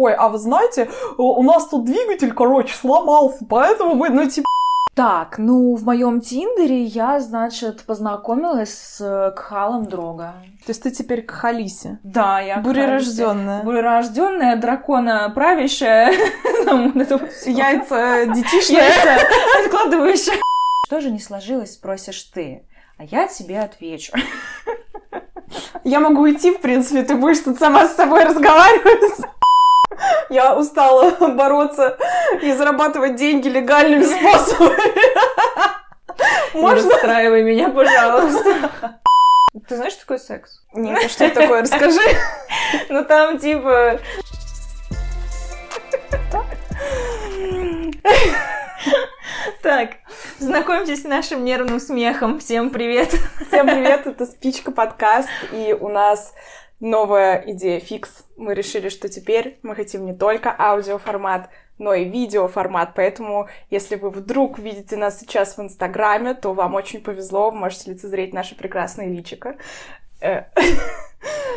ой, а вы знаете, у нас тут двигатель, короче, сломался, поэтому вы, ну, типа, так, ну, в моем Тиндере я, значит, познакомилась с Кхалом Дрога. То есть ты теперь к Халисе? Да, я Бурерожденная. Бурерожденная, дракона правящая. Яйца детишные. Яйца откладывающая. Что же не сложилось, спросишь ты? А я тебе отвечу. Я могу идти, в принципе, ты будешь тут сама с собой разговаривать. Я устала бороться и зарабатывать деньги легальными способами. Можно? Не расстраивай меня, пожалуйста. Ты знаешь, что такое секс? Нет, а что это такое? Расскажи. Ну там типа... Так, знакомьтесь с нашим нервным смехом. Всем привет. Всем привет, это Спичка подкаст, и у нас новая идея фикс. Мы решили, что теперь мы хотим не только аудиоформат, но и видеоформат. Поэтому, если вы вдруг видите нас сейчас в Инстаграме, то вам очень повезло, вы можете лицезреть наше прекрасное личико. Э,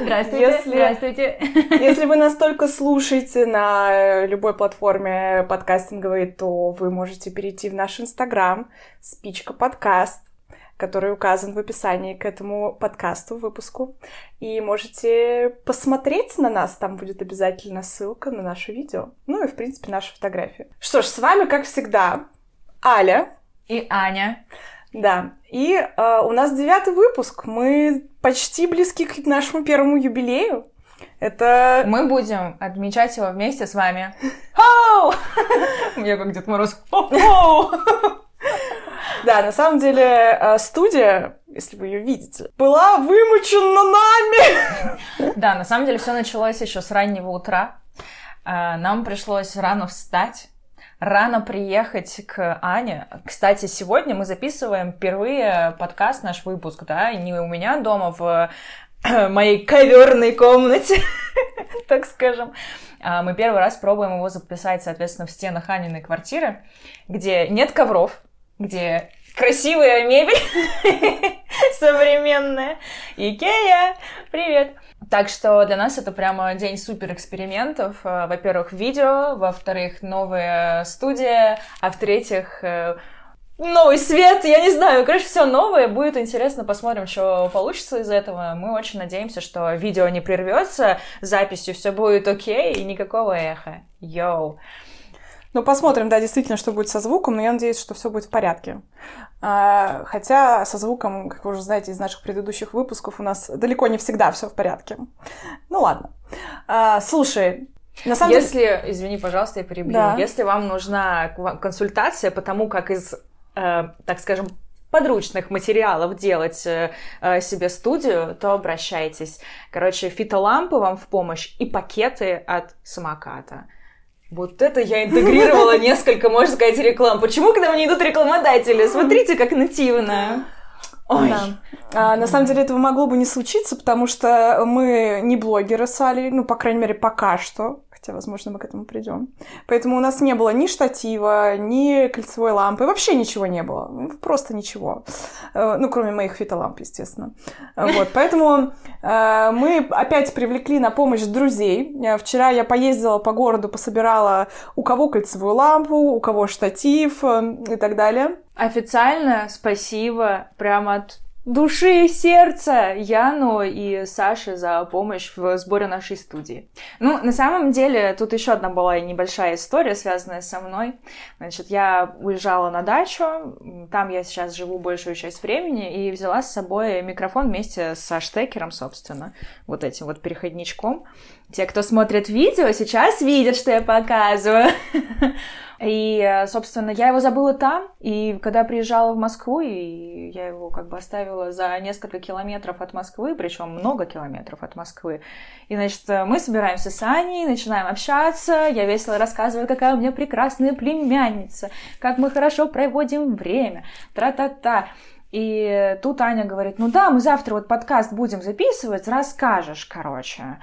здравствуйте, если, здравствуйте. Если вы настолько слушаете на любой платформе подкастинговой, то вы можете перейти в наш Инстаграм, спичка подкаст, который указан в описании к этому подкасту, выпуску. И можете посмотреть на нас, там будет обязательно ссылка на наше видео. Ну и, в принципе, наши фотографии. Что ж, с вами, как всегда, Аля. И Аня. Да, и э, у нас девятый выпуск. Мы почти близки к нашему первому юбилею. Это... Мы будем отмечать его вместе с вами. Хоу! Меня как Дед Мороз. Хоу! Да, на самом деле э, студия, если вы ее видите, была вымучена нами. Да, на самом деле все началось еще с раннего утра. Э, нам пришлось рано встать, рано приехать к Ане. Кстати, сегодня мы записываем впервые подкаст, наш выпуск, да, не у меня дома в э, моей коверной комнате, так скажем. А мы первый раз пробуем его записать, соответственно, в стенах Аниной квартиры, где нет ковров, где красивая мебель современная. Икея, привет! Так что для нас это прямо день супер экспериментов. Э, во-первых, видео, во-вторых, новая студия, а в-третьих, э, новый свет, я не знаю, короче, все новое, будет интересно, посмотрим, что получится из этого. Мы очень надеемся, что видео не прервется, записью все будет окей, и никакого эха. Йоу! Ну, посмотрим, да, действительно, что будет со звуком, но я надеюсь, что все будет в порядке. А, хотя со звуком, как вы уже знаете из наших предыдущих выпусков, у нас далеко не всегда все в порядке. Ну ладно. А, слушай, на самом если, деле... извини, пожалуйста, я перебью. Да. Если вам нужна консультация по тому, как из, э, так скажем, подручных материалов делать э, э, себе студию, то обращайтесь. Короче, фитолампы вам в помощь и пакеты от самоката. Вот это я интегрировала несколько, можно сказать, реклам. Почему, когда мне идут рекламодатели? Смотрите, как нативно. Ой. Да. А, на самом деле этого могло бы не случиться, потому что мы не блогеры с Алей, ну, по крайней мере, пока что хотя, возможно, мы к этому придем. Поэтому у нас не было ни штатива, ни кольцевой лампы, вообще ничего не было, ну, просто ничего. Э, ну, кроме моих фитоламп, естественно. Вот, поэтому э, мы опять привлекли на помощь друзей. Э, вчера я поездила по городу, пособирала у кого кольцевую лампу, у кого штатив и так далее. Официально спасибо прямо от души и сердца Яну и Саше за помощь в сборе нашей студии. Ну, на самом деле, тут еще одна была небольшая история, связанная со мной. Значит, я уезжала на дачу, там я сейчас живу большую часть времени, и взяла с собой микрофон вместе со штекером, собственно, вот этим вот переходничком. Те, кто смотрит видео, сейчас видят, что я показываю. И, собственно, я его забыла там, и когда приезжала в Москву, и я его как бы оставила за несколько километров от Москвы, причем много километров от Москвы. И, значит, мы собираемся с Аней, начинаем общаться, я весело рассказываю, какая у меня прекрасная племянница, как мы хорошо проводим время, тра-та-та. И тут Аня говорит, ну да, мы завтра вот подкаст будем записывать, расскажешь, короче.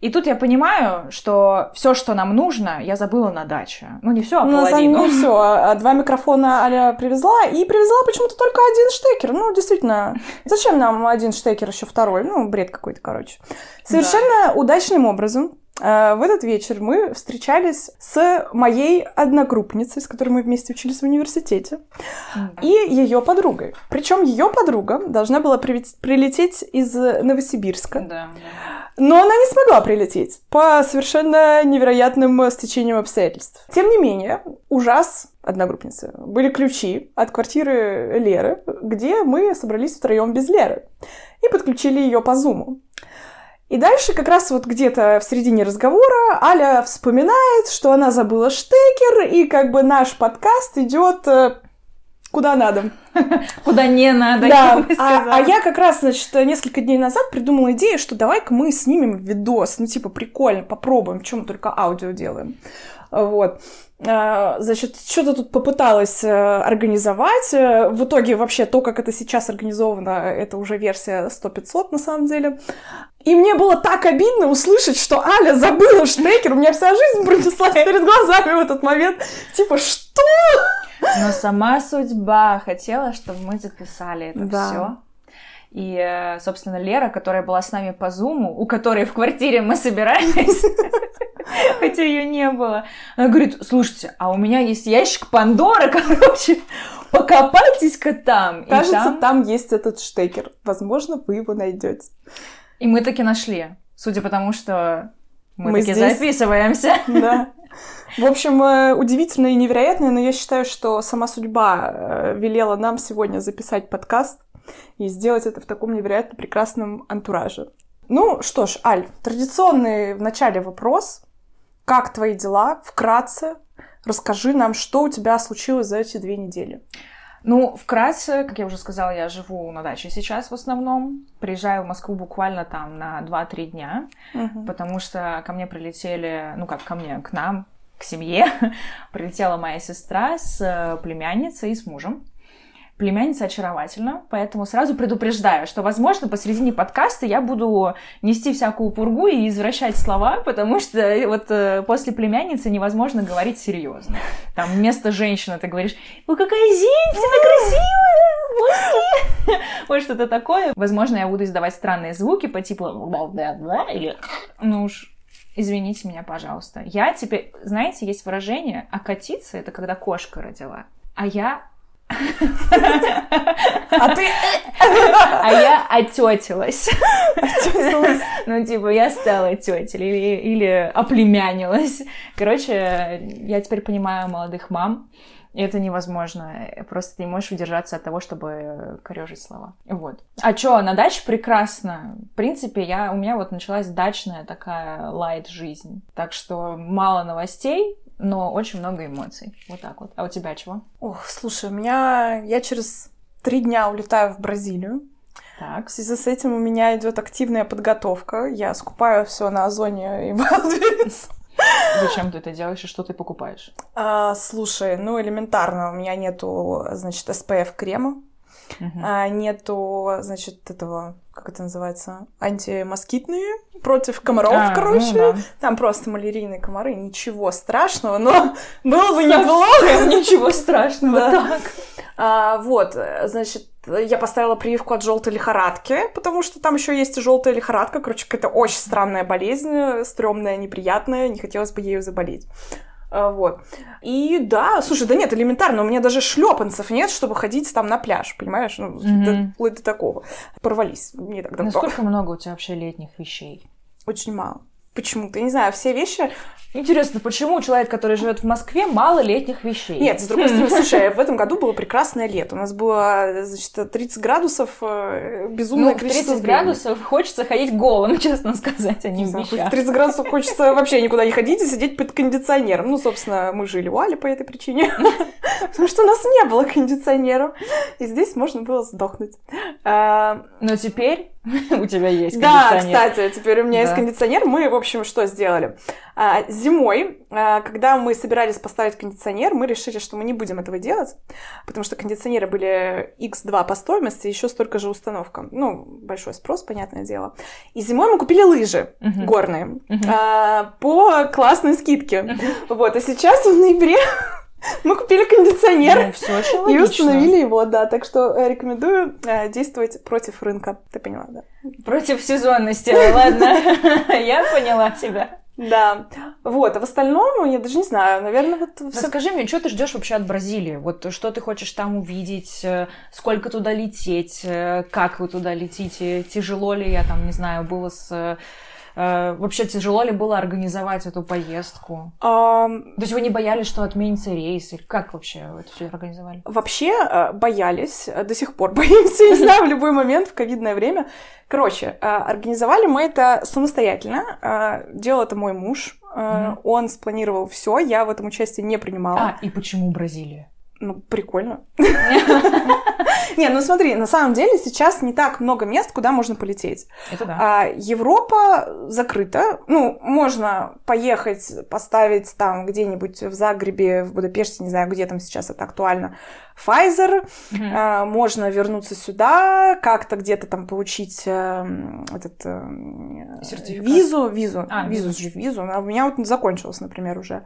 И тут я понимаю, что все, что нам нужно, я забыла на даче. Ну, не все, а Ну, половину. не все. А Два микрофона Аля привезла, и привезла почему-то только один штекер. Ну, действительно, зачем нам один штекер, еще второй? Ну, бред какой-то, короче. Совершенно удачным образом в этот вечер мы встречались с моей одногруппницей, с которой мы вместе учились в университете, и ее подругой. Причем ее подруга должна была прилететь из Новосибирска, Да, но она не смогла прилететь по совершенно невероятным стечениям обстоятельств. Тем не менее, ужас одногруппницы. Были ключи от квартиры Леры, где мы собрались втроем без Леры. И подключили ее по зуму. И дальше как раз вот где-то в середине разговора Аля вспоминает, что она забыла штекер, и как бы наш подкаст идет э, куда надо. Куда не надо, Да, я бы а, а я как раз, значит, несколько дней назад придумала идею, что давай-ка мы снимем видос, ну, типа, прикольно, попробуем, чем мы только аудио делаем. Вот. А, Значит, что-то тут попыталась э, организовать. Э, В итоге вообще то, как это сейчас организовано, это уже версия 100-500 на самом деле. И мне было так обидно услышать, что Аля забыла штекер. У меня вся жизнь пронеслась перед глазами в этот момент. Типа, что? Но сама судьба хотела, чтобы мы записали это Да. все. И, э, собственно, Лера, которая была с нами по зуму, у которой в квартире мы собирались, хотя ее не было, она говорит, слушайте, а у меня есть ящик Пандоры, короче, покопайтесь-ка там. Кажется, там- там есть этот штекер. Возможно, вы его найдете. И мы таки нашли, судя по тому, что мы, Мы таки здесь. записываемся. Да. В общем, э, удивительно и невероятно, но я считаю, что сама судьба э, велела нам сегодня записать подкаст и сделать это в таком невероятно прекрасном антураже. Ну что ж, Аль, традиционный в начале вопрос. Как твои дела? Вкратце расскажи нам, что у тебя случилось за эти две недели. Ну, вкратце, как я уже сказала, я живу на даче сейчас в основном. Приезжаю в Москву буквально там на 2-3 дня, потому что ко мне прилетели, ну как ко мне, к нам, к семье, прилетела моя сестра с э, племянницей и с мужем. Племянница очаровательна, поэтому сразу предупреждаю, что, возможно, посередине подкаста я буду нести всякую пургу и извращать слова, потому что э, вот э, после племянницы невозможно говорить серьезно. Там вместо женщины ты говоришь, ну какая женщина красивая, вот что-то такое. Возможно, я буду издавать странные звуки по типу или ну уж извините меня, пожалуйста. Я теперь, знаете, есть выражение окатиться, это когда кошка родила, а я А ты а я отетилась. Ну, типа, я стала тетей или, или оплемянилась. Короче, я теперь понимаю молодых мам, и это невозможно. Просто ты не можешь удержаться от того, чтобы корежить слова. Вот. А чё, на даче прекрасно. В принципе, я, у меня вот началась дачная такая лайт-жизнь. Так что мало новостей, но очень много эмоций. Вот так вот. А у тебя чего? Ох, слушай, у меня... Я через три дня улетаю в Бразилию. Так. В связи с этим у меня идет активная подготовка. Я скупаю все на Озоне и Wildberries. Зачем ты это делаешь и что ты покупаешь? А, слушай, ну элементарно, у меня нету, значит, SPF крема, Мгм. а, нету, значит, этого, как это называется, антимоскитные против комаров, А, ну короче. да. Там просто малярийные комары, ничего страшного, но было бы неплохо. Ничего страшного. Да. Так. А, вот, значит, я поставила прививку от желтой лихорадки, потому что там еще есть и желтая лихорадка. Короче, какая-то очень странная болезнь, э, стрёмная, неприятная, не хотелось бы ею заболеть. А, Вот. И да, слушай, да нет, элементарно, у меня даже шлепанцев нет, чтобы ходить там на пляж, понимаешь? Ну, Мгм. до- вплоть до такого. Порвались не так давно. Насколько много у тебя вообще летних вещей? Очень мало. Почему-то, я не знаю, все вещи... Интересно, почему человек, который живет в Москве, мало летних вещей? Нет, с другой стороны, слушай, в этом году было прекрасное лето. У нас было, значит, 30 градусов, э, безумное Ну, количество 30 времени. градусов хочется ходить голым, честно сказать, а не Не в вещах. в 30 градусов хочется вообще никуда не ходить и сидеть под кондиционером. Ну, собственно, мы жили у Али по этой причине. Потому что у нас не было кондиционера. И здесь можно было сдохнуть. А, Но теперь у тебя есть Да, кондиционер. кстати, теперь у меня есть Да. кондиционер. Мы, в общем, что сделали? А, зимой, а, когда мы собирались поставить кондиционер, мы решили, что мы не будем этого делать, потому что кондиционеры были x2 по стоимости, еще столько же установка. Ну, большой спрос, понятное дело. И зимой мы купили лыжи uh-huh. горные. А, по классной скидке. Uh-huh. Вот, а сейчас в ноябре мы купили кондиционер ну, все очень и установили его, да. Так что э, рекомендую э, действовать против рынка. Ты поняла, да? Против сезонности, ладно. Я поняла тебя. Да. Вот, а в остальном, я даже не знаю, наверное, вот... Расскажи мне, что ты ждешь вообще от Бразилии? Вот что ты хочешь там увидеть? Э, сколько туда лететь? Как вы туда летите? Тяжело ли я там, не знаю, было с вообще тяжело ли было организовать эту поездку? Um... То есть вы не боялись, что отменится рейс? Или как вообще это все организовали? Вообще э, боялись, э, до сих пор боимся, не знаю, в любой момент в ковидное время. Короче, организовали мы это самостоятельно. Делал это мой муж. Mm-hmm. Он спланировал все, я в этом участие не принимала. А, и почему Бразилия? Ну, прикольно. Не, ну смотри, на самом деле сейчас не так много мест, куда можно полететь. Это да. А, Европа закрыта. Ну, можно поехать, поставить там где-нибудь в Загребе, в Будапеште, не знаю, где там сейчас это актуально, Pfizer. Mm-hmm. А, можно вернуться сюда, как-то где-то там получить э, этот э, визу, визу, а, визу, визу. визу. А у меня вот закончилась, например, уже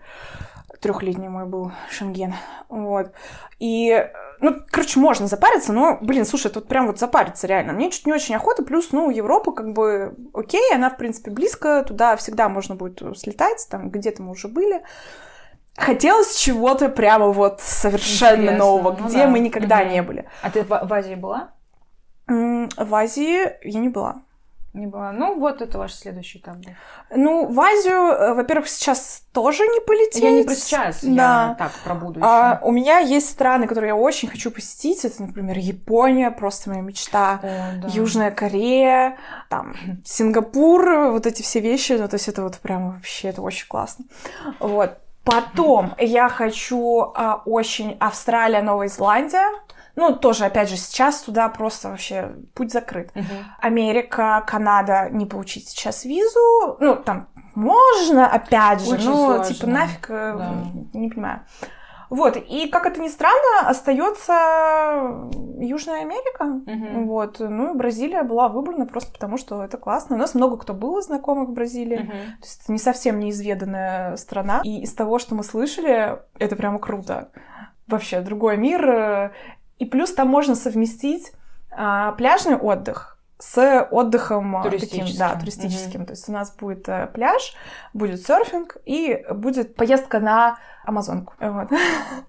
трехлетний мой был Шенген. Вот. И, ну, короче, можно запариться, но, блин, слушай, тут прям вот запариться реально. Мне чуть не очень охота, плюс, ну, Европа как бы окей, она, в принципе, близко, туда всегда можно будет слетать, там где-то мы уже были. Хотелось чего-то прямо вот совершенно Интересно. нового, ну, где да. мы никогда угу. не были. А ты в, в Азии была? В Азии я не была. Не была. Ну, вот это ваш следующий этап был. Ну, в Азию, э, во-первых, сейчас тоже не полететь. Я не про сейчас, да. я так, про будущее. А, у меня есть страны, которые я очень хочу посетить. Это, например, Япония, просто моя мечта. О, да. Южная Корея, там, Сингапур, вот эти все вещи. Ну, то есть это вот прям вообще, это очень классно. Вот. Потом я хочу а, очень Австралия, Новая Зеландия. Ну, тоже, опять же, сейчас туда просто вообще путь закрыт. Угу. Америка, Канада не получить сейчас визу. Ну, там можно, опять же, Очень сложно. типа, нафиг, э, да. не понимаю. Вот, и как это ни странно, остается Южная Америка. Uh-huh. Вот, ну и Бразилия была выбрана просто потому, что это классно. У нас много кто было знакомых в Бразилии. Uh-huh. То есть это не совсем неизведанная страна. И из того, что мы слышали, это прямо круто. Вообще, другой мир. И плюс там можно совместить а, пляжный отдых с отдохом а, таким, да, туристическим. Угу. То есть у нас будет а, пляж, будет серфинг и будет поездка на Амазонку. Вот.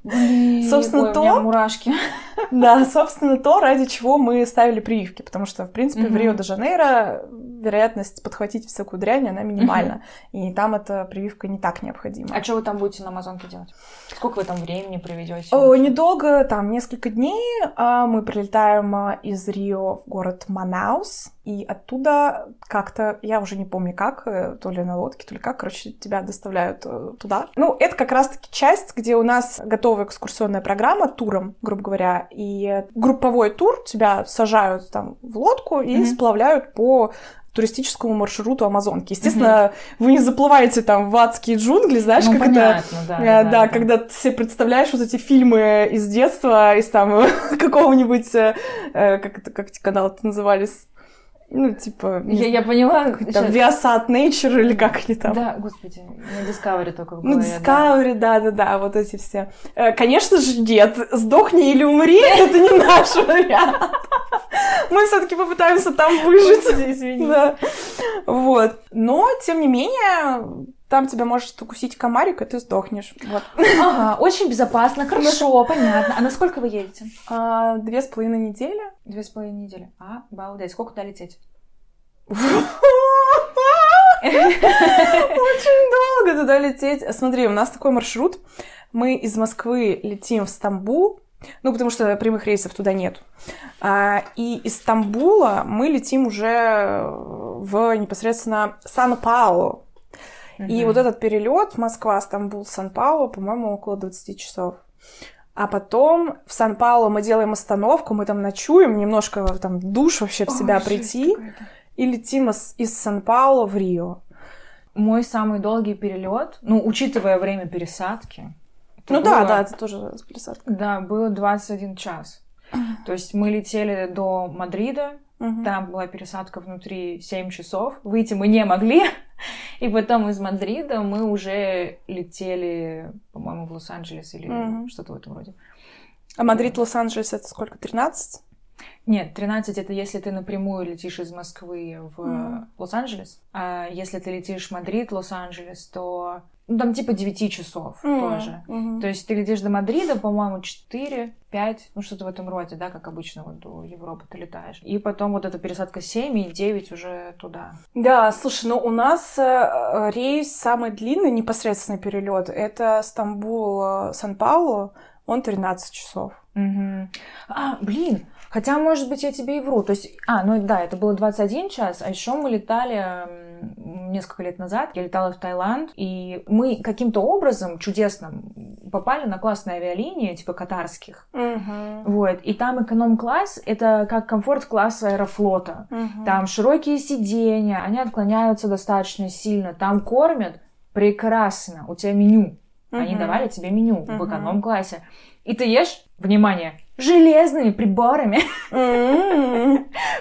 Блин, собственно, ой, то... У меня мурашки. Да, собственно, то, ради чего мы ставили прививки, потому что, в принципе, угу. в Рио-де-Жанейро вероятность подхватить всякую дрянь, она минимальна. Угу. И там эта прививка не так необходима. А что вы там будете на Амазонке делать? Сколько вы там времени проведете? О, недолго, там несколько дней. А мы прилетаем а, из Рио в город Манаус, и оттуда как-то, я уже не помню как, э, то ли на лодке, то ли как, короче, тебя доставляют э, туда. Ну, это как раз-таки часть, где у нас готовая экскурсионная программа туром, грубо говоря, и групповой тур тебя сажают там в лодку и mm-hmm. сплавляют по туристическому маршруту Амазонки. Естественно, угу. вы не заплываете там в адские джунгли, знаешь, ну, как понятно, это... Да, да, да, да, когда ты себе представляешь вот эти фильмы из детства, из там какого-нибудь... Э, как это, как эти каналы назывались? Ну, типа... Я, я поняла. Там Viasat Nature или как они там. Да, господи, на Discovery только было. Ну, Discovery, да-да-да, вот эти все. Э, конечно же, нет. Сдохни или умри, это не наш вариант. Мы все таки попытаемся там выжить. Извини. Да. Вот. Но, тем не менее, там тебя может укусить комарик, и ты сдохнешь. Вот. Ага, очень безопасно, хорошо, понятно. А на сколько вы едете? А, две с половиной недели. Две с половиной недели. А, балдеть. Сколько туда лететь? Очень долго туда лететь. Смотри, у нас такой маршрут. Мы из Москвы летим в Стамбул, ну, потому что прямых рейсов туда нет. А, и из Стамбула мы летим уже в непосредственно Сан-Паулу. И вот этот перелет Москва, Стамбул, Сан-Паулу, по-моему, около 20 часов. А потом в Сан-Паулу мы делаем остановку, мы там ночуем, немножко там душ вообще в себя Ой, прийти. И летим из, из Сан-Паулу в Рио. мой самый долгий перелет, ну, учитывая время пересадки. Ну было, да, да, это тоже с пересадкой. Да, было 21 час. То есть мы летели до Мадрида, угу. там была пересадка внутри 7 часов, выйти мы не могли, и потом из Мадрида мы уже летели, по-моему, в Лос-Анджелес или угу. что-то в этом роде. А Мадрид, Лос-Анджелес это сколько? 13? Нет, 13 это если ты напрямую летишь из Москвы в mm. Лос-Анджелес. А если ты летишь в Мадрид, Лос-Анджелес, то ну, там типа 9 часов mm. тоже. Mm-hmm. То есть ты летишь до Мадрида, по-моему, 4, 5, ну что-то в этом роде, да, как обычно вот до Европы ты летаешь. И потом вот эта пересадка 7 и 9 уже туда. Да, слушай, ну у нас э, рейс самый длинный, непосредственный перелет, это Стамбул-Сан-Паулу, он 13 часов. Угу. А, блин, Хотя, может быть, я тебе и вру. То есть, а, ну да, это было 21 час, а еще мы летали несколько лет назад. Я летала в Таиланд, и мы каким-то образом чудесным попали на классные авиалинии, типа катарских. Uh-huh. Вот. И там эконом-класс — это как комфорт-класс аэрофлота. Uh-huh. Там широкие сиденья, они отклоняются достаточно сильно. Там кормят прекрасно. У тебя меню. Uh-huh. Они давали тебе меню uh-huh. в эконом-классе. И ты ешь, внимание, железными приборами.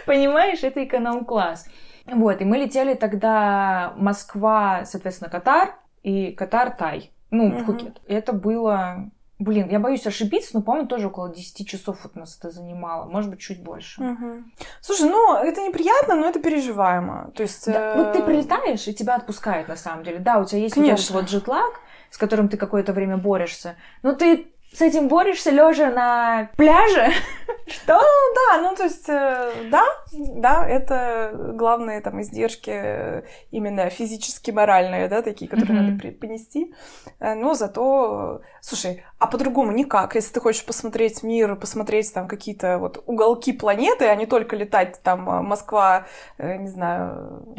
Понимаешь, это эконом-класс. Вот, и мы летели тогда Москва, соответственно, Катар и Катар-Тай. Ну, в Пхукет. Это было Блин, я боюсь ошибиться, но, по-моему, тоже около 10 часов вот нас это занимало. Может быть, чуть больше. Угу. Слушай, ну, это неприятно, но это переживаемо. То есть... Да, э... Вот ты прилетаешь, и тебя отпускают, на самом деле. Да, у тебя есть Конечно. вот этот вот джетлаг, с которым ты какое-то время борешься. Но ты с этим борешься лежа на пляже? Что? Да, ну, то есть, э, да, да, это главные там издержки э, именно физически моральные, да, такие, которые mm-hmm. надо понести. Э, но зато, слушай, а по-другому никак. Если ты хочешь посмотреть мир, посмотреть там какие-то вот уголки планеты, а не только летать там Москва, не знаю,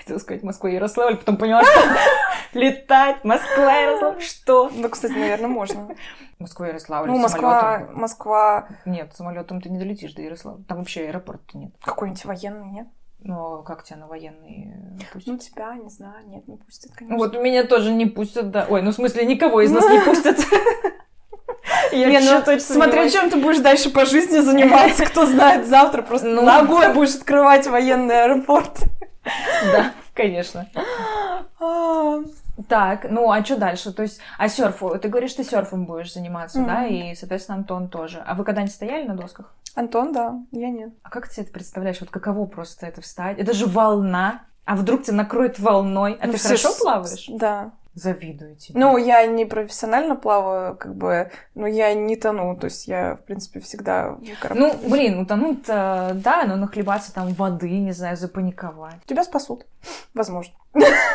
хотела сказать Москва-Ярославль, потом поняла, что летать, Москва-Ярославль, что? Ну, кстати, наверное, можно. Москва-Ярославль, Ну, Москва, Москва... Нет, самолетом ты не долетишь до Ярославля. Там вообще аэропорта нет. Какой-нибудь военный, нет? Ну, как тебя на военные пустят? Ну, тебя, не знаю, нет, не пустят, конечно. Вот меня тоже не пустят, да. Ой, ну, в смысле, никого из нас не пустят. Я не, ну, точно смотря чем ты будешь дальше по жизни заниматься, кто знает, завтра просто ну, ногой будешь открывать военный аэропорт. Да, конечно. Так, ну а что дальше? То есть, а серфу? Ты говоришь, ты серфом будешь заниматься, да? И, соответственно, Антон тоже. А вы когда-нибудь стояли на досках? Антон, да, я нет. А как ты это представляешь? Вот каково просто это встать? Это же волна. А вдруг тебя накроет волной? А ну, ты хорошо плаваешь? Да. Завидую тебе. Ну, я не профессионально плаваю, как бы, но я не тону, то есть я, в принципе, всегда Ну, блин, утонуть, ну, да, но нахлебаться там воды, не знаю, запаниковать. Тебя спасут, возможно.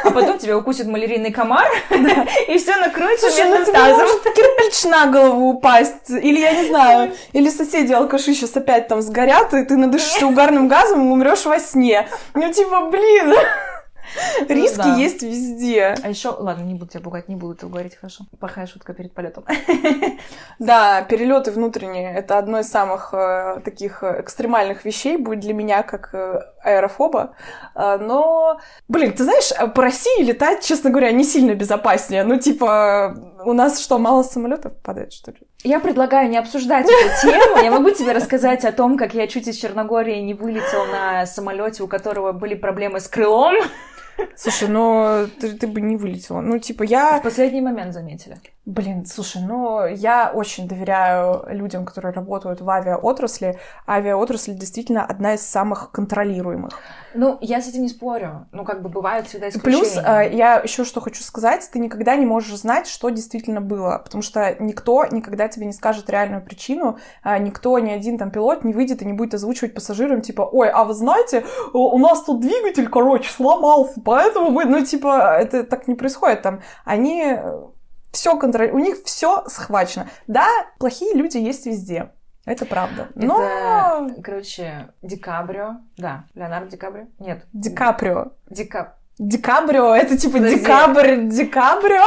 А потом тебя укусит малярийный комар, и все накроется Слушай, ну тазом. кирпич на голову упасть, или я не знаю, или соседи алкаши сейчас опять там сгорят, и ты надышишься угарным газом и умрешь во сне. Ну, типа, блин. Ну Риски да. есть везде. А еще, ладно, не буду тебя пугать, не буду это говорить, хорошо. Плохая шутка перед полетом. Да, перелеты внутренние это одно из самых э, таких экстремальных вещей будет для меня как э, аэрофоба. Э, но, блин, ты знаешь, по России летать, честно говоря, не сильно безопаснее. Ну, типа, у нас что, мало самолетов падает, что ли? Я предлагаю не обсуждать эту тему. Я могу тебе рассказать о том, как я чуть из Черногории не вылетел на самолете, у которого были проблемы с крылом. Слушай, ну ты, ты бы не вылетела. Ну, типа, я... В последний момент заметили. Блин, слушай, ну я очень доверяю людям, которые работают в авиаотрасли. Авиаотрасль действительно одна из самых контролируемых. Ну, я с этим не спорю. Ну, как бы бывают всегда исключения. Плюс, э, я еще что хочу сказать, ты никогда не можешь знать, что действительно было, потому что никто никогда тебе не скажет реальную причину, э, никто, ни один там пилот не выйдет и не будет озвучивать пассажирам, типа, ой, а вы знаете, у нас тут двигатель, короче, сломался, поэтому вы, ну, типа, это так не происходит там. Они все контроль, у них все схвачено. Да, плохие люди есть везде. Это правда. Но... Это, короче, Ди Каприо. Да, Леонардо Ди Каприо? Нет. Ди Каприо. Ди Кап... Декабрио, это типа Подожди. декабрь, декабрио.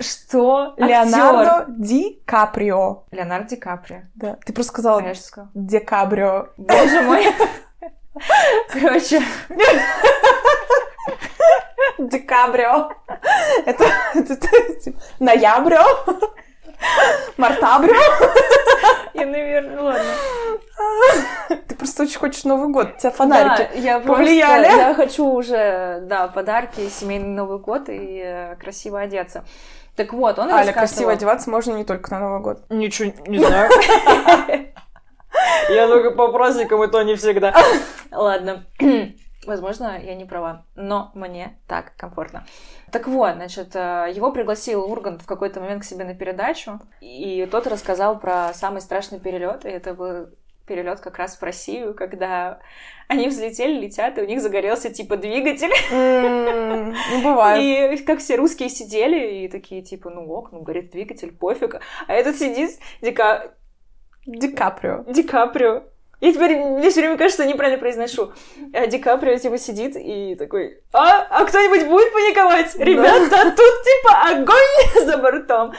Что? Леонардо Ди Каприо. Леонардо Ди Каприо. Да. Ты просто сказала. Декабрио. Боже мой. Короче. Декабрё. Это, это, это ноябрё. Мартабрё. Я, наверное, ладно. Ты просто очень хочешь Новый год. У тебя фонарики Да, я повлияли. Просто, я хочу уже, да, подарки, семейный Новый год и э, красиво одеться. Так вот, он Аля, рассказывал- красиво одеваться можно не только на Новый год. Ничего не знаю. Я только по праздникам, и то не всегда. Ладно. Возможно, я не права, но мне так комфортно. Так вот, значит, э, его пригласил Ургант в какой-то момент к себе на передачу, и тот рассказал про самый страшный перелет, и это был перелет как раз в Россию, когда они взлетели, летят, и у них загорелся типа двигатель. М, Ну, бывает. И как все русские сидели и такие, типа, ну ок, ну горит двигатель, пофиг. А этот сидит, Дика... Ди Каприо. Ди Каприо. Я теперь, мне все время кажется, неправильно произношу. А Ди Каприо, типа, сидит и такой, а, а кто-нибудь будет паниковать? Ребята, тут, типа, огонь за бортом.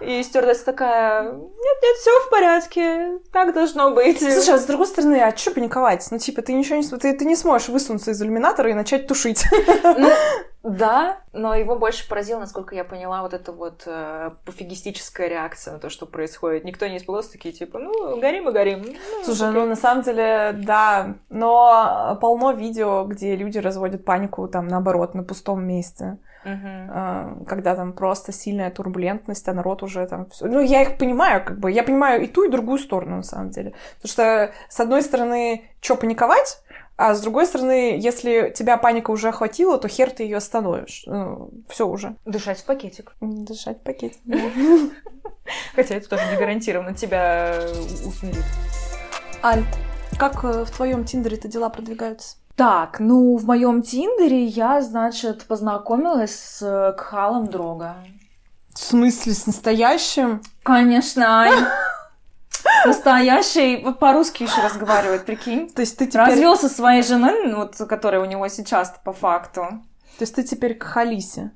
И стюардесса такая, нет-нет, все в порядке, так должно быть. Слушай, а с другой стороны, а что паниковать? Ну, типа, ты ничего не... Ты, ты не сможешь высунуться из иллюминатора и начать тушить. Ну, да, но его больше поразило, насколько я поняла, вот эта вот э, пофигистическая реакция на то, что происходит. Никто не испугался, такие типа, ну, горим и горим. Ну, Слушай, окей. ну, на самом деле, да. Но полно видео, где люди разводят панику, там, наоборот, на пустом месте. А, Когда там просто сильная турбулентность, а народ уже там... всё- Ну, я их понимаю, как бы. Я понимаю и ту, и другую сторону, на самом деле. Потому что, с одной стороны, что паниковать, а с другой стороны, если тебя паника уже охватила, то хер ты ее остановишь. все уже. Дышать в пакетик. Дышать в пакете. Хотя это тоже не гарантированно тебя э, усмирит. Аль, как э, в твоем Тиндере-то дела продвигаются? Так, ну, в моем Тиндере я, значит, познакомилась с э, Кхалом Дрога. В смысле, с настоящим? Конечно, Ань. Настоящий, вот по-русски еще разговаривает, прикинь. То есть ты теперь... Развелся своей женой, вот, которая у него сейчас по факту. То есть ты теперь к Халисе.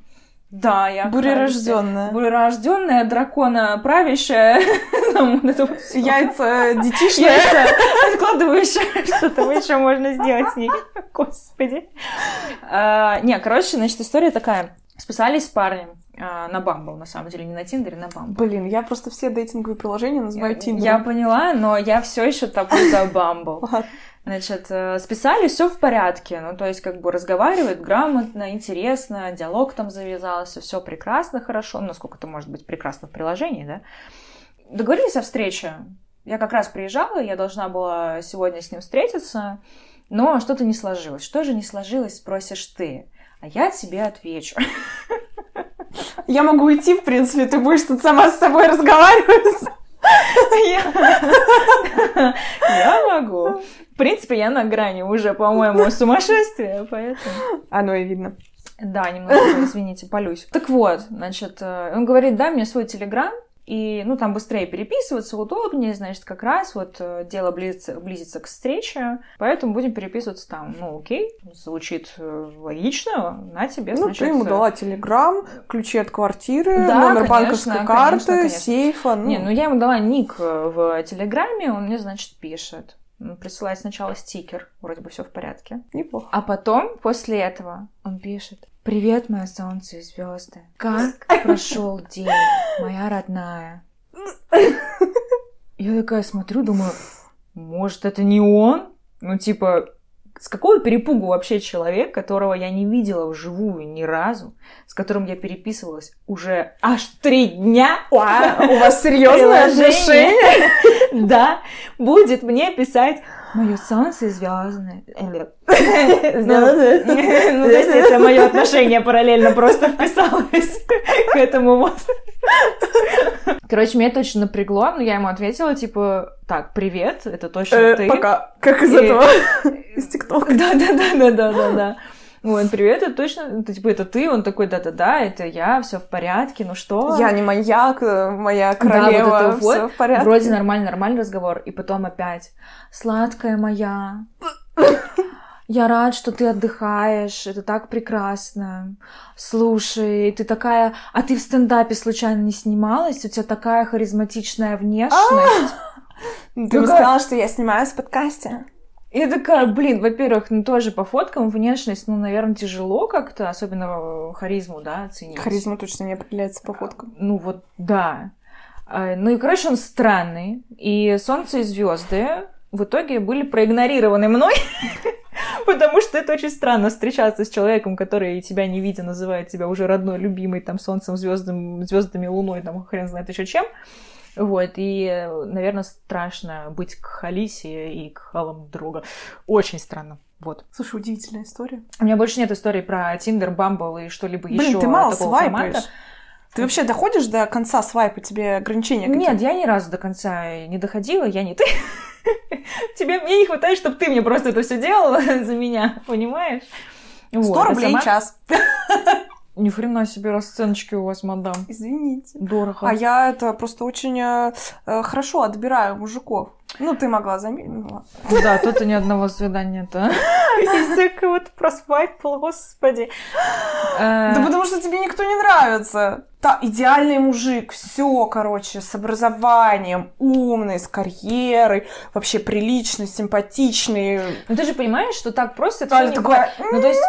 Да, я Бурерожденная. Бурерожденная, дракона правящая. Яйца детишные. Яйца откладывающая. Что там еще можно сделать с ней? Господи. А, Не, короче, значит, история такая. Списались с парнем а, на Бамбл, на самом деле, не на Тиндере, на Бамбл. Блин, я просто все дейтинговые приложения называю Я Тиндером. поняла, но я все еще топлю за Бамбл. Значит, э, списали, все в порядке. Ну, то есть, как бы разговаривают грамотно, интересно, диалог там завязался, все прекрасно, хорошо. Ну, насколько это может быть прекрасно в приложении, да? Договорились о встрече. Я как раз приезжала, я должна была сегодня с ним встретиться, но что-то не сложилось. Что же не сложилось, спросишь ты. А я тебе отвечу. Я могу уйти, в принципе, ты будешь тут сама с собой разговаривать. Я могу. В принципе, я на грани уже, по-моему, сумасшествия, поэтому... Оно и видно. Да, немного, извините, полюсь. Так вот, значит, э, он говорит, дай мне свой телеграм, и, ну, там быстрее переписываться, удобнее, значит, как раз вот э, дело близится, близится к встрече, поэтому будем переписываться там. Ну, окей, звучит э, логично, на тебе, Ну, значит... ты ему э, дала телеграм, ключи от квартиры, Да, номер конечно, банковской карты, конечно. сейфа. Ну, Не, ну я ему дала ник в Телеграме, он мне, значит, пишет. Присылает сначала стикер, вроде бы все в порядке. неплохо. А потом, после этого, он пишет. Привет, мое солнце и звезды. Как прошел день, моя родная? Я такая смотрю, думаю, может, это не он? Ну, типа, с какого перепугу вообще человек, которого я не видела вживую ни разу, с которым я переписывалась уже аж три дня, А, у вас серьезное отношение? да, будет мне писать мое солнце звездное. Ну, то есть это мое отношение параллельно просто вписалось к этому вот. Короче, меня это очень напрягло, но я ему ответила, типа, так, привет, это точно Э, ты. Пока. Как из этого? Из ТикТока. Да-да-да-да-да-да. Вот, привет, это точно, это, типа, это ты? Он такой, да-да-да, это я, все в порядке, ну что? Я не маньяк, э, моя вот королева, это вот. все в порядке. Вроде нормальный, нормальный разговор, и потом опять «Сладкая моя, я рад, что ты отдыхаешь, это так прекрасно. Слушай, ты такая... А ты в стендапе случайно не снималась? У тебя такая харизматичная внешность. Ты бы Ну, сказала, что я снимаюсь в подкасте. Я такая, блин, во-первых, ну тоже по фоткам внешность, ну, наверное, тяжело как-то, особенно харизму, да, оценить. Харизма точно не определяется по фоткам. Ну вот, да. А, ну и, короче, он странный. И солнце и звезды в итоге были проигнорированы мной, потому что это очень странно встречаться с человеком, который тебя не видя называет тебя уже родной, любимый, там, солнцем, звездами, звездами, луной, там, хрен знает еще чем. Вот, и, наверное, страшно быть к Халисе и к халам друга. Очень странно. Вот. Слушай, удивительная история. У меня больше нет истории про Тиндер, Бамбл и что-либо еще. Блин, ты мало свайпаешь. Формата. Ты вообще доходишь до конца свайпа? Тебе ограничения какие-то? Нет, я ни разу до конца не доходила, я не ты. Тебе мне не хватает, чтобы ты мне просто это все делала за меня, понимаешь? 100 рублей в час. Ни хрена себе расценочки у вас, мадам. Извините. Дорого. А я это просто очень э, э хорошо отбираю мужиков. Ну, ты могла заметить. Да, тут и ни одного свидания-то. Язык вот просвайпал, господи. Э, да потому что тебе никто не нравится. Да, идеальный мужик, все, короче, с образованием, умный, с карьерой, вообще приличный, симпатичный. Ну ты же понимаешь, что так просто это такое... Ну то есть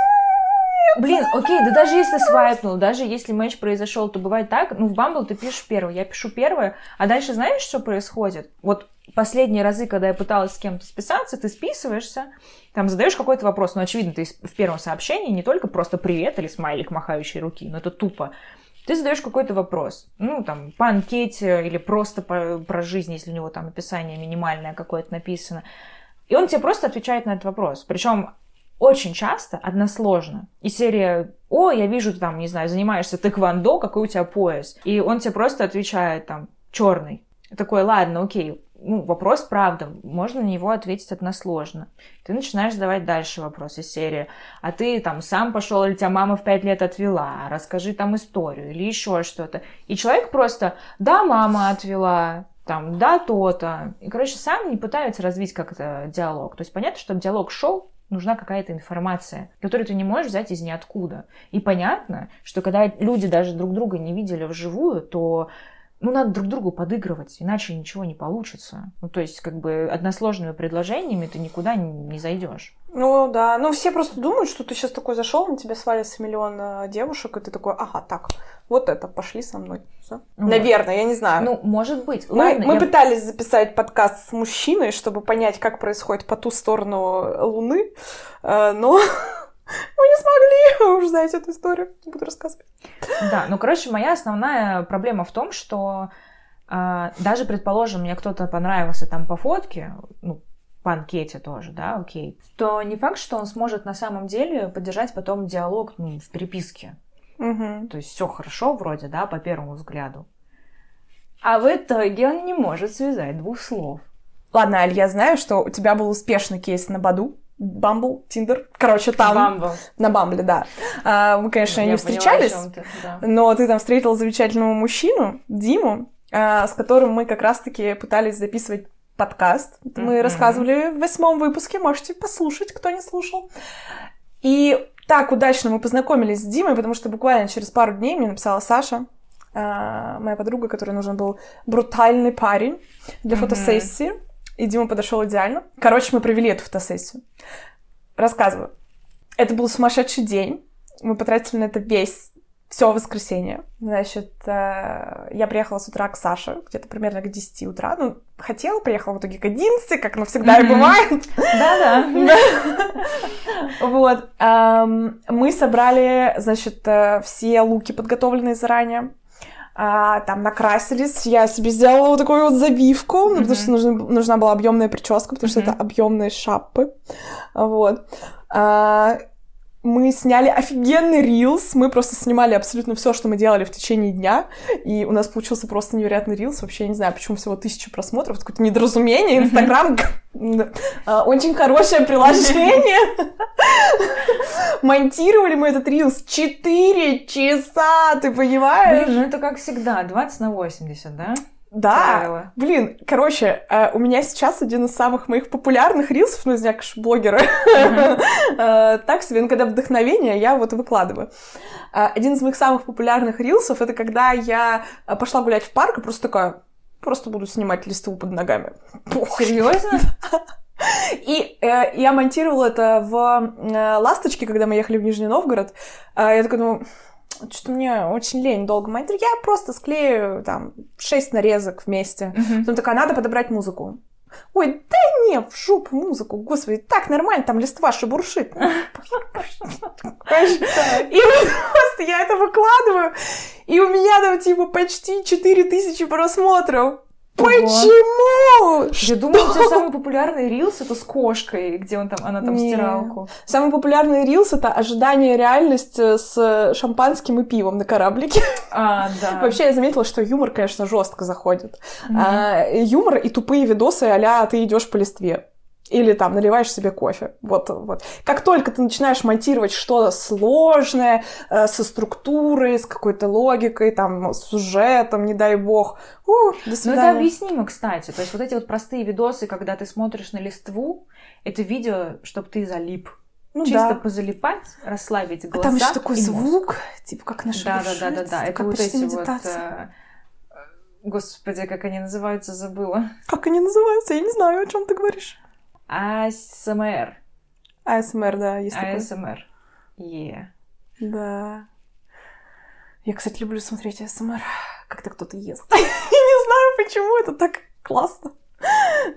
Блин, окей, да даже если свайпнул, даже если матч произошел, то бывает так, ну в Бамбл ты пишешь первый, я пишу первое, а дальше знаешь, что происходит? Вот последние разы, когда я пыталась с кем-то списаться, ты списываешься, там задаешь какой-то вопрос, ну очевидно, ты в первом сообщении не только просто привет или смайлик махающий руки, но это тупо. Ты задаешь какой-то вопрос, ну, там, по анкете или просто по, про жизнь, если у него там описание минимальное какое-то написано. И он тебе просто отвечает на этот вопрос. Причем очень часто односложно. И серия «О, я вижу, ты там, не знаю, занимаешься тэквондо, какой у тебя пояс?» И он тебе просто отвечает там «черный». Такой, ладно, окей, ну, вопрос правда, можно на него ответить односложно. Ты начинаешь задавать дальше вопросы серии, а ты там сам пошел или тебя мама в пять лет отвела, расскажи там историю или еще что-то. И человек просто, да, мама отвела, там, да, то-то. И, короче, сам не пытается развить как-то диалог. То есть понятно, что диалог шел, нужна какая-то информация, которую ты не можешь взять из ниоткуда. И понятно, что когда люди даже друг друга не видели вживую, то ну, надо друг другу подыгрывать, иначе ничего не получится. Ну, то есть, как бы, односложными предложениями ты никуда не зайдешь. Ну, да. Ну, все просто думают, что ты сейчас такой зашел, на тебя свалится миллион э, девушек, и ты такой, ага, так, вот это, пошли со мной. Все. Вот. Наверное, я не знаю. Ну, может быть. Мы, Ладно, мы я... пытались записать подкаст с мужчиной, чтобы понять, как происходит по ту сторону Луны, э, но мы не смогли, вы уже знаете эту историю, не буду рассказывать. Да, ну, короче, моя основная проблема в том, что э, даже, предположим, мне кто-то понравился там по фотке, ну, по анкете тоже, да, окей, то не факт, что он сможет на самом деле поддержать потом диалог ну, в переписке. Угу. То есть все хорошо вроде, да, по первому взгляду. А в итоге он не может связать двух слов. Ладно, Аль, я знаю, что у тебя был успешный кейс на Баду. Бамбл, Тиндер, короче, там. Бамбл. На Бамбле, да. А, мы, конечно, Я не встречались, ты, да. но ты там встретил замечательного мужчину, Диму, а, с которым мы как раз-таки пытались записывать подкаст. Мы mm-hmm. рассказывали в восьмом выпуске, можете послушать, кто не слушал. И так удачно мы познакомились с Димой, потому что буквально через пару дней мне написала Саша, а, моя подруга, которой нужен был брутальный парень для mm-hmm. фотосессии и Дима подошел идеально. Короче, мы провели эту фотосессию. Рассказываю. Это был сумасшедший день. Мы потратили на это весь все воскресенье. Значит, э, я приехала с утра к Саше, где-то примерно к 10 утра. Ну, хотела, приехала в итоге к 11, как оно всегда и бывает. Да-да. Вот. Мы собрали, значит, э, все луки, подготовленные заранее а, там накрасились, я себе сделала вот такую вот забивку, mm-hmm. потому что нужна, нужна была объемная прическа, потому mm-hmm. что это объемные шапы, вот. А, мы сняли офигенный рилс, мы просто снимали абсолютно все, что мы делали в течение дня, и у нас получился просто невероятный рилс, вообще я не знаю, почему всего тысяча просмотров, это какое-то недоразумение, Инстаграм а, очень хорошее приложение. Монтировали мы этот рилс 4 часа, ты понимаешь? Блин, ну это как всегда, 20 на 80, да? Да, правила. блин, короче, э, у меня сейчас один из самых моих популярных рилсов, ну, конечно, блогера, uh-huh. так себе, ну, когда вдохновение, я вот выкладываю. Э, один из моих самых популярных рилсов — это когда я пошла гулять в парк и просто такая, просто буду снимать листву под ногами. Серьезно? И э, я монтировала это в э, «Ласточке», когда мы ехали в Нижний Новгород. Э, я такая думаю, что-то мне очень лень долго монтировать. Я просто склею там шесть нарезок вместе. Мгм. Потом такая, надо подобрать музыку. Ой, да не, в жопу музыку, господи, так нормально, там листва шебуршит. И просто я это выкладываю, и у меня там типа почти 4000 просмотров. Почему? Я думаю, у тебя самый популярный рилс это с кошкой, где он там, она там Не. стиралку. Самый популярный рилс — это ожидание реальность э, с шампанским и пивом на кораблике. А, да. Вообще, я заметила, что юмор, конечно, жестко заходит. Мгм. А, юмор и тупые видосы а ты идешь по листве. Или там наливаешь себе кофе. Вот, вот. Как только ты начинаешь монтировать что-то сложное, э, со структурой, с какой-то логикой, там, с сюжетом, не дай бог. У, до Ну, это свидания. объяснимо, кстати. То есть вот эти вот простые видосы, когда ты смотришь на листву, это видео, чтобы ты залип. ну, Чисто да. позалипать, расслабить А глаза там еще такой и мозг. звук, типа как на Да, да, да, да, да. Это вот эти вот. медитация. э, Господи, как они называются, забыла. Как они называются? Я не знаю, о чем ты говоришь. АСМР. АСМР, да, есть. АСМР. Е. Да. Я, кстати, люблю смотреть АСМР, когда кто-то ест. Я не знаю, почему это так классно.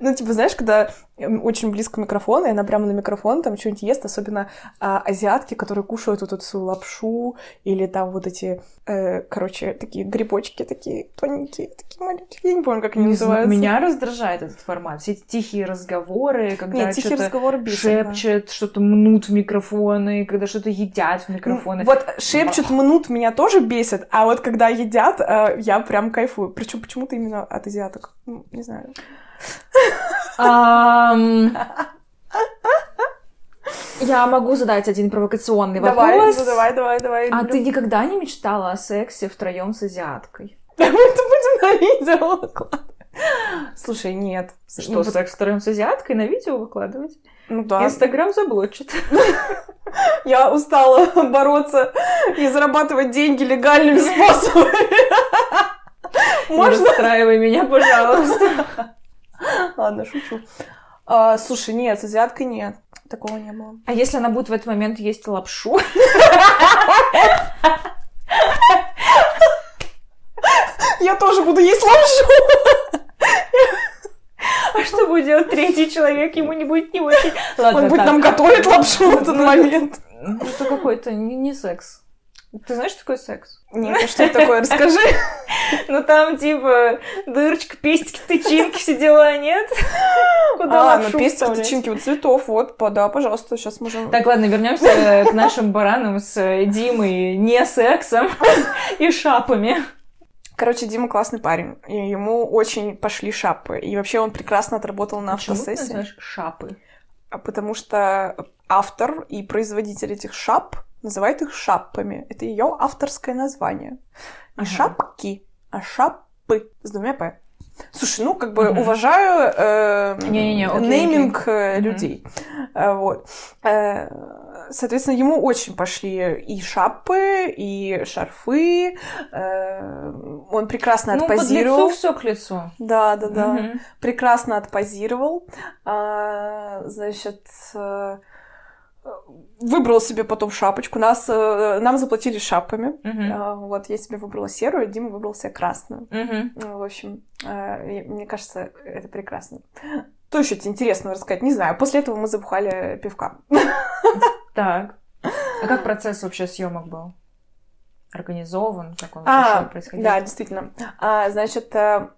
Ну, типа, знаешь, когда очень близко микрофон, и она прямо на микрофон там что-нибудь ест, особенно а, азиатки, которые кушают вот эту свою лапшу, или там вот эти, э, короче, такие грибочки, такие тоненькие, такие маленькие. Я не помню, как они Не знаю, называются. Меня раздражает этот формат. Все эти тихие разговоры, когда Нет, тихий что-то разговор бесит, да. шепчет, что-то мнут в микрофоны, когда что-то едят в Ну, микрофоны. Вот шепчут, мнут меня тоже бесит, а вот когда едят, э, я прям кайфую. Причем почему-то именно от азиаток. Ну, не знаю. Я могу задать один провокационный Давай, вопрос. ну, давай, давай, давай. А люблю. ты никогда не мечтала о сексе втроем с азиаткой? Мы это будем на видео выкладывать. Слушай, нет. Что, Ну, секс втроем с азиаткой на видео выкладывать? Ну да. Инстаграм заблочит. Я устала бороться и зарабатывать деньги легальными способами. Не Можно? расстраивай меня, пожалуйста. Ладно, шучу. А, слушай, нет, с азиаткой нет. Такого не было. А если она будет в этот момент есть лапшу? Я тоже буду есть лапшу. А что будет делать третий человек? Ему не будет не очень. Ладно, Он будет так. нам готовить лапшу в этот момент. Ну, Это какой-то не, не секс. Ты знаешь, что такое секс? Нет, а что это такое? Расскажи. Ну там типа дырочка, пестики, тычинки, все дела, нет? Куда А, ну пестики, тычинки, вот цветов, вот, по- да, пожалуйста, сейчас можем... Так, ладно, вернемся к нашим баранам с э, Димой не сексом и шапами. Короче, Дима классный парень, и ему очень пошли шапы, и вообще он прекрасно отработал на Почему ты автосессии, называешь шапы? а потому что автор и производитель этих шап называет их шаппами. Это ее авторское название. Не Ага. шапки, а шаппы с двумя «п». Слушай, ну, как бы Мгм. уважаю э, Не-не-не, окей, нейминг э, Мгм. людей. Э, вот. Э, соответственно, ему очень пошли и шапы, и шарфы. э, он прекрасно Ну, отпозировал. лицу все к лицу. Да, да, да. Мгм. Прекрасно отпозировал. А, значит, э, выбрал себе потом шапочку. Нас, э, нам заплатили шапками. А, вот, я себе выбрала серую, Дима выбрал себе красную. Ну, В общем, э, мне кажется, это прекрасно. Что еще тебе интересного рассказать? Не знаю. После этого мы забухали пивка. Так. А как процесс вообще съемок был? Организован? Как он А, происходил? да, действительно. А, значит, э,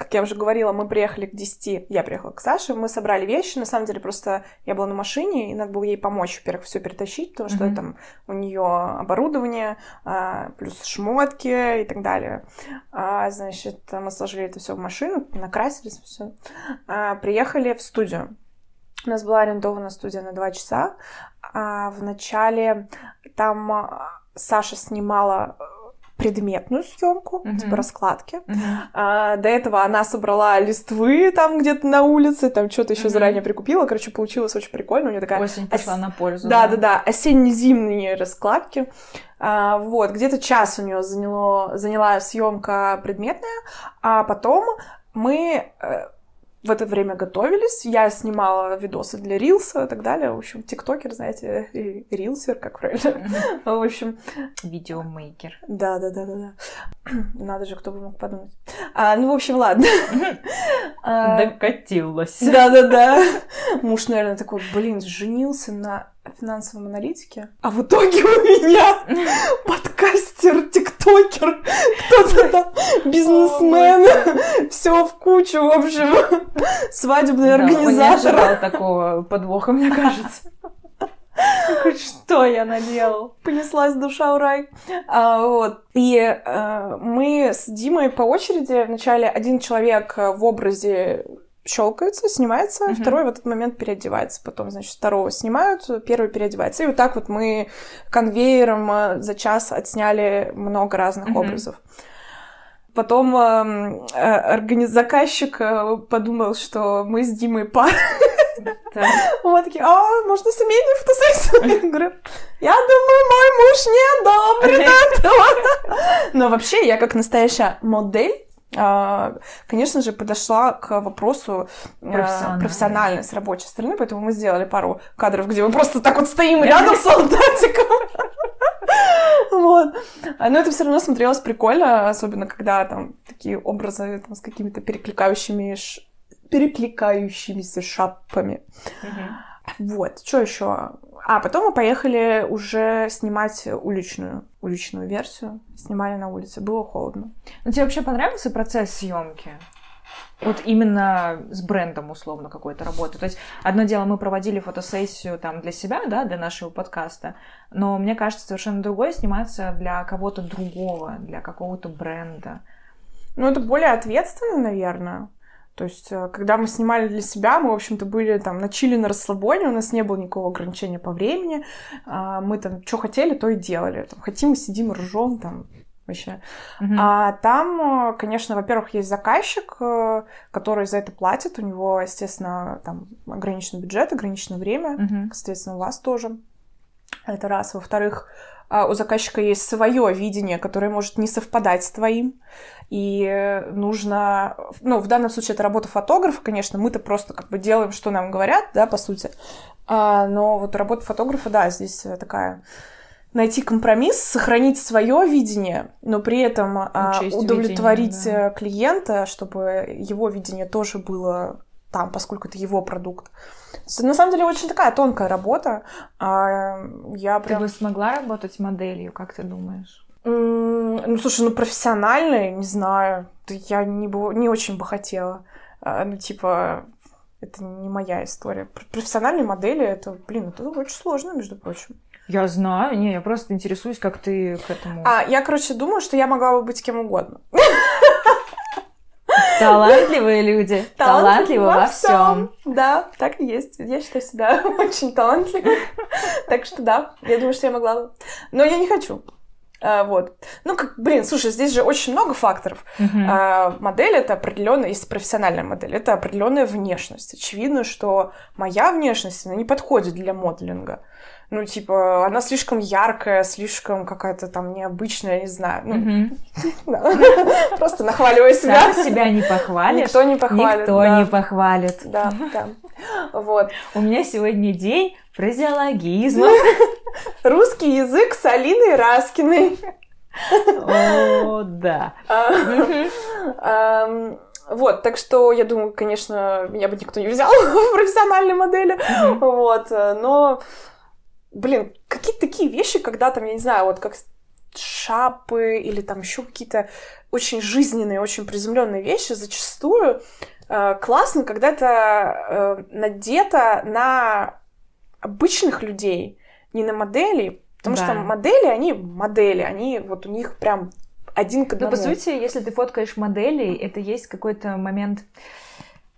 как я уже говорила, мы приехали к 10, я приехала к Саше, мы собрали вещи, на самом деле просто я была на машине, и надо было ей помочь, во-первых, все перетащить, потому что Мгм. там у нее оборудование, а, плюс шмотки и так далее. А, значит, мы сложили это все в машину, накрасились, все. приехали в студию. У нас была арендована студия на два часа. А в начале там а, Саша снимала предметную съемку, Мгм. типа раскладки. Мгм. А, до этого она собрала листвы там где-то на улице, там что-то еще Мгм. заранее прикупила. Короче, получилось очень прикольно. У нее такая Осень пошла на пользу. да, да, да, осенне-зимние раскладки. А, вот, где-то час у нее заняло, заняла съемка предметная, а потом мы э, в это время готовились. Я снимала видосы для рилса и так далее. В общем, тиктокер, знаете, рилсер, как правильно. В общем... Видеомейкер. Да, да, да, да, да. Надо же, кто бы мог подумать. А, ну, в общем, ладно. А, Докатилась. Да, да, да. Муж, наверное, такой, блин, женился на финансовом аналитике, а в итоге у меня подкастер, тиктокер, кто-то там, бизнесмен, все в кучу, в общем, свадебный организатор. Да, такого подвоха, мне кажется. Что я наделал? Понеслась душа в рай. А, вот. И а, мы с Димой по очереди вначале один человек в образе щелкается, снимается, uh-huh. второй в этот момент переодевается. Потом, значит, второго снимают, первый переодевается. И вот так вот мы конвейером э, за час отсняли много разных uh-huh. образов. Потом э, э, заказчик э, подумал, что мы с Димой пара. Вот такие, а, можно семейную фотосессию? Я говорю, я думаю, мой муж не одобрит этого. Но вообще, я как настоящая модель, конечно же, подошла к вопросу а, профессионально. профессионально с рабочей стороны, поэтому мы сделали пару кадров, где мы просто так вот стоим рядом с солдатиком. Вот. Но это все равно смотрелось прикольно, особенно когда там такие образы там, с какими-то перекликающими перекликающимися шапками. Вот, что еще? А потом мы поехали уже снимать уличную, уличную версию. Снимали на улице, было холодно. Ну, тебе вообще понравился процесс съемки? Вот именно с брендом условно какой-то работы. То есть одно дело, мы проводили фотосессию там для себя, да, для нашего подкаста, но мне кажется, совершенно другое сниматься для кого-то другого, для какого-то бренда. Ну, это более ответственно, наверное. То есть, э, когда мы снимали для себя, мы, в общем-то, были там на чили, на расслабоне, у нас не было никакого ограничения по времени. А, мы там что хотели, то и делали. Там, хотим, мы сидим, ржем, там, вообще. Uh-huh. А там, э, конечно, во-первых, есть заказчик, э, который за это платит. У него, естественно, там ограниченный бюджет, ограниченное время. Uh-huh. Соответственно, у вас тоже. Это раз. Во-вторых, у заказчика есть свое видение, которое может не совпадать с твоим. И нужно... Ну, в данном случае это работа фотографа, конечно. Мы-то просто как бы делаем, что нам говорят, да, по сути. А, но вот работа фотографа, да, здесь такая найти компромисс, сохранить свое видение, но при этом а, удовлетворить видение, да. клиента, чтобы его видение тоже было там, поскольку это его продукт. На самом деле очень такая тонкая работа. А я прям... Ты бы смогла работать моделью, как ты думаешь? Ну, слушай, ну профессиональной, не знаю. Я не, бы, не очень бы хотела. А, ну, типа, это не моя история. Профессиональные модели, это, блин, это очень сложно, между прочим. Я знаю, не, я просто интересуюсь, как ты к этому... А, я, короче, думаю, что я могла бы быть кем угодно. Талантливые люди. Талантливы во всем. Да, так и есть. Я считаю себя очень талантливой. Так что да, я думаю, что я могла бы. Но я не хочу. А, вот. Ну, как, блин, слушай, здесь же очень много факторов. Uh-huh. А, модель это определенная, если профессиональная модель, это определенная внешность. Очевидно, что моя внешность, она не подходит для моделинга ну, типа, она слишком яркая, слишком какая-то там необычная, не знаю. Ну, Просто нахваливаю себя. Себя не похвалишь. Никто не похвалит. Никто не похвалит. Да, да. Вот. У меня сегодня день фразеологизма. Русский язык с Алиной Раскиной. О, да. А, вот, так что я думаю, конечно, меня бы никто не взял в профессиональной модели, вот, но блин, какие-то такие вещи, когда там, я не знаю, вот как шапы или там еще какие-то очень жизненные, очень приземленные вещи, зачастую э, классно, когда это э, надето на обычных людей, не на моделей, потому да. что модели, они модели, они вот у них прям один к одному. Ну, по сути, если ты фоткаешь моделей, это есть какой-то момент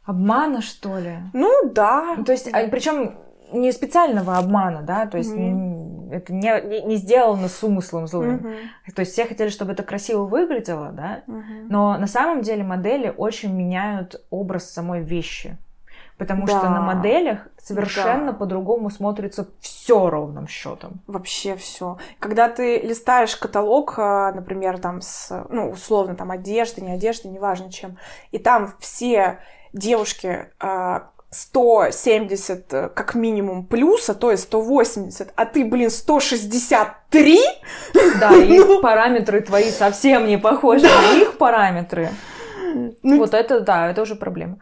обмана, что ли? Ну, да. То есть, а, причем не специального обмана, да, то есть mm-hmm. это не, не сделано с умыслом злым. Mm-hmm. То есть все хотели, чтобы это красиво выглядело, да, mm-hmm. но на самом деле модели очень меняют образ самой вещи. Потому да. что на моделях совершенно да. по-другому смотрится все ровным счетом. Вообще все. Когда ты листаешь каталог, а, например, там с, ну, условно, там одежды, не одежды, неважно чем, и там все девушке а, 170 э, как минимум плюса, то есть 180, а ты, блин, 163? Да, и ну... параметры твои совсем не похожи на их параметры. Ну... Вот это, да, это уже проблема.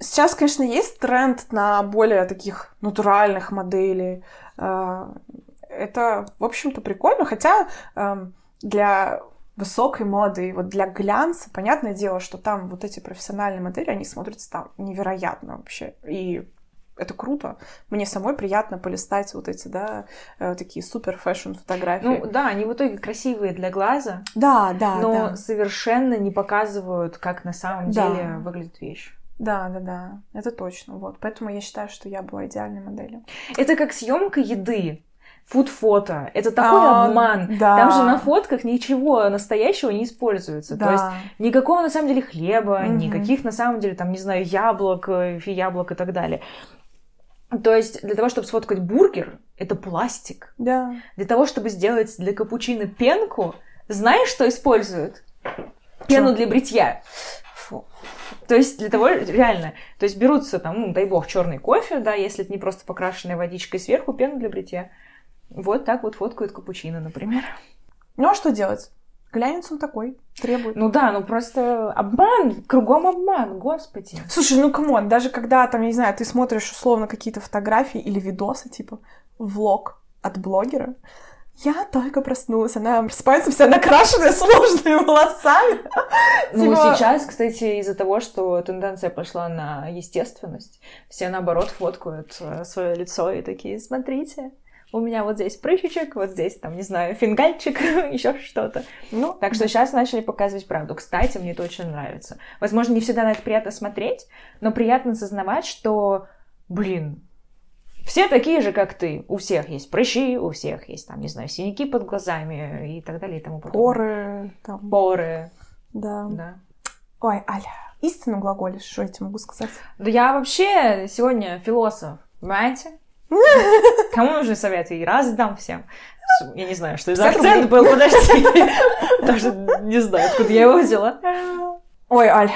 Сейчас, конечно, есть тренд на более таких натуральных моделей. А, это, в общем-то, прикольно, хотя эм, для высокой моды и вот для глянца, понятное дело, что там вот эти профессиональные модели, они смотрятся там невероятно вообще. И это круто. Мне самой приятно полистать вот эти, да, э, такие супер fashion фотографии. Ну да, они в итоге красивые для глаза. Да, да, но да. совершенно не показывают, как на самом да. деле выглядит вещь. Да, да, да, это точно. Вот, поэтому я считаю, что я была идеальной моделью. Это как съемка еды фуд-фото. Это такой а, обман. Да. Там же на фотках ничего настоящего не используется. Да. То есть никакого на самом деле хлеба, угу. никаких на самом деле, там, не знаю, яблок, э, яблок и так далее. То есть для того, чтобы сфоткать бургер, это пластик. Да. Для того, чтобы сделать для капучино пенку, знаешь, что используют? Пену что? для бритья. Фу. То есть для того, реально, то есть берутся там, ну, дай бог, черный кофе, да, если это не просто покрашенная водичкой сверху, пену для бритья. Вот так вот фоткают капучино, например. Ну а что делать? Глянец он такой, требует. Ну да, ну просто обман, кругом обман, господи. Слушай, ну come on, даже когда там, я не знаю, ты смотришь условно какие-то фотографии или видосы, типа влог от блогера, я только проснулась, она просыпается вся накрашенная, с уложенными волосами. Ну, типа сейчас, кстати, из-за того, что тенденция пошла на естественность, все, наоборот, фоткают э, свое лицо и такие, смотрите, у меня вот здесь прыщичек, вот здесь, там, не знаю, фингальчик, еще что-то. Ну, так что сейчас начали показывать правду. Кстати, мне это очень нравится. Возможно, не всегда на это приятно смотреть, но приятно осознавать, что, блин, все такие же, как ты. У всех есть прыщи, у всех есть, там, не знаю, синяки под глазами и так далее и тому подобное. Поры. Там. Поры. Да. да. Ой, Аля, истину глаголишь, что я тебе могу сказать? Да я вообще сегодня философ, понимаете? Кому нужны советы? И раз дам всем. Я не знаю, что это за акцент был, подожди. Даже не знаю, откуда я его взяла. Ой, Аль.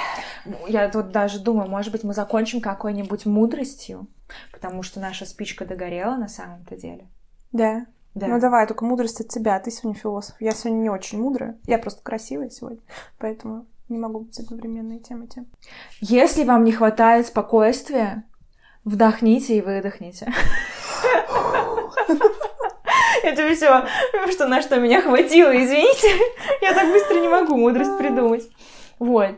Я тут даже думаю, может быть, мы закончим какой-нибудь мудростью, потому что наша спичка догорела на самом-то деле. Да. Да. Ну давай, только мудрость от тебя. Ты сегодня философ. Я сегодня не очень мудрая. Я просто красивая сегодня. Поэтому не могу быть одновременной темы тем. Если вам не хватает спокойствия, Вдохните и выдохните. Это все, что на что меня хватило, извините. Я так быстро не могу мудрость придумать. Вот.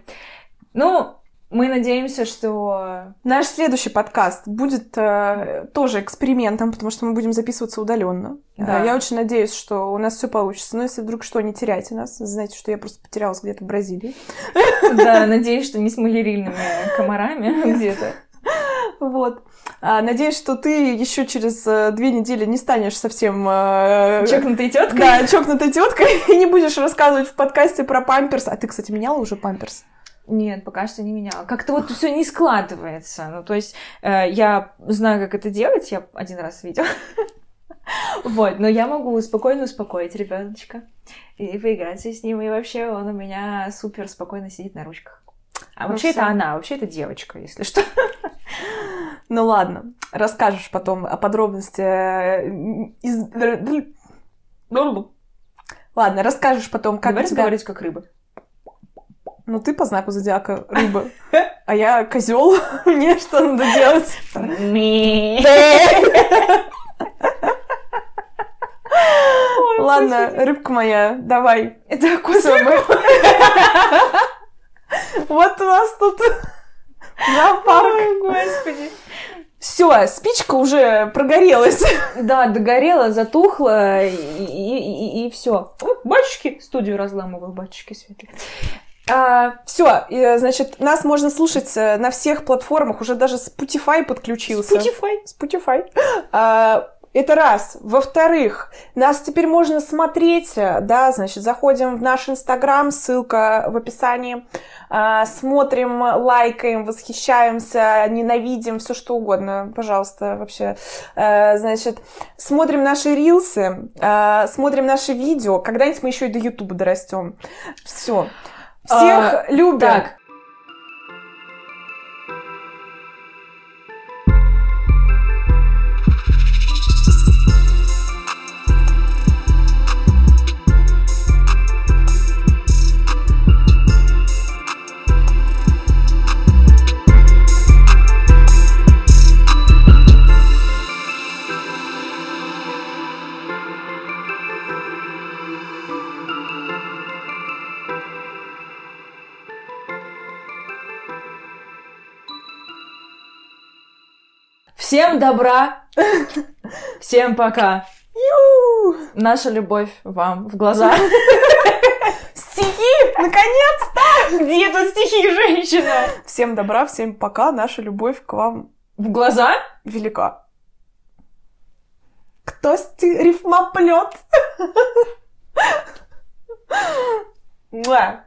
Ну, мы надеемся, что наш следующий подкаст будет э, тоже экспериментом, потому что мы будем записываться удаленно. Да. Э, я очень надеюсь, что у нас все получится. Но если вдруг что, не теряйте нас. Знаете, что я просто потерялась где-то в Бразилии. Да, надеюсь, что не с малярильными комарами где-то. Вот. А, надеюсь, что ты еще через э, две недели не станешь совсем... Э, чокнутой теткой? Да, чокнутой теткой и не будешь рассказывать в подкасте про памперс. А ты, кстати, меняла уже памперс? Нет, пока что не меняла. Как-то вот все не складывается. Ну, то есть э, я знаю, как это делать, я один раз видела. Вот, но я могу спокойно успокоить ребеночка и поиграться с ним. И вообще он у меня супер спокойно сидит на ручках. А вообще это она, вообще это девочка, если что. Ну ладно, расскажешь потом о подробности э, из... Ладно, расскажешь потом, как тебя... говорить как рыба. Ну, ты по знаку зодиака рыба, а я козел. Мне что надо делать? Ладно, рыбка моя, давай. Это кусок. Вот у нас тут зоопарк. Ой, господи. Все, спичка уже прогорелась. Да, догорела, затухла, и, и, и, и все. Батюшки, студию разламывал, батюшки светлые. А, все, значит, нас можно слушать э, на всех платформах, уже даже Spotify подключился. Spotify? Spotify. А, это раз. Во-вторых, нас теперь можно смотреть, э, да, значит, заходим в наш Инстаграм, ссылка в описании. А, смотрим, лайкаем, восхищаемся, ненавидим, все что угодно, пожалуйста, вообще. А, значит, смотрим наши рилсы, а, смотрим наши видео. Когда-нибудь мы еще и до Ютуба дорастем. Все. Всех а, любим. Так. Всем добра. Всем пока. Наша любовь вам в глаза. Стихи! Наконец! Где тут стихи, женщина? Всем добра, всем пока. Наша любовь к вам В глаза? велика. Кто сти- рифмоплет? Муа.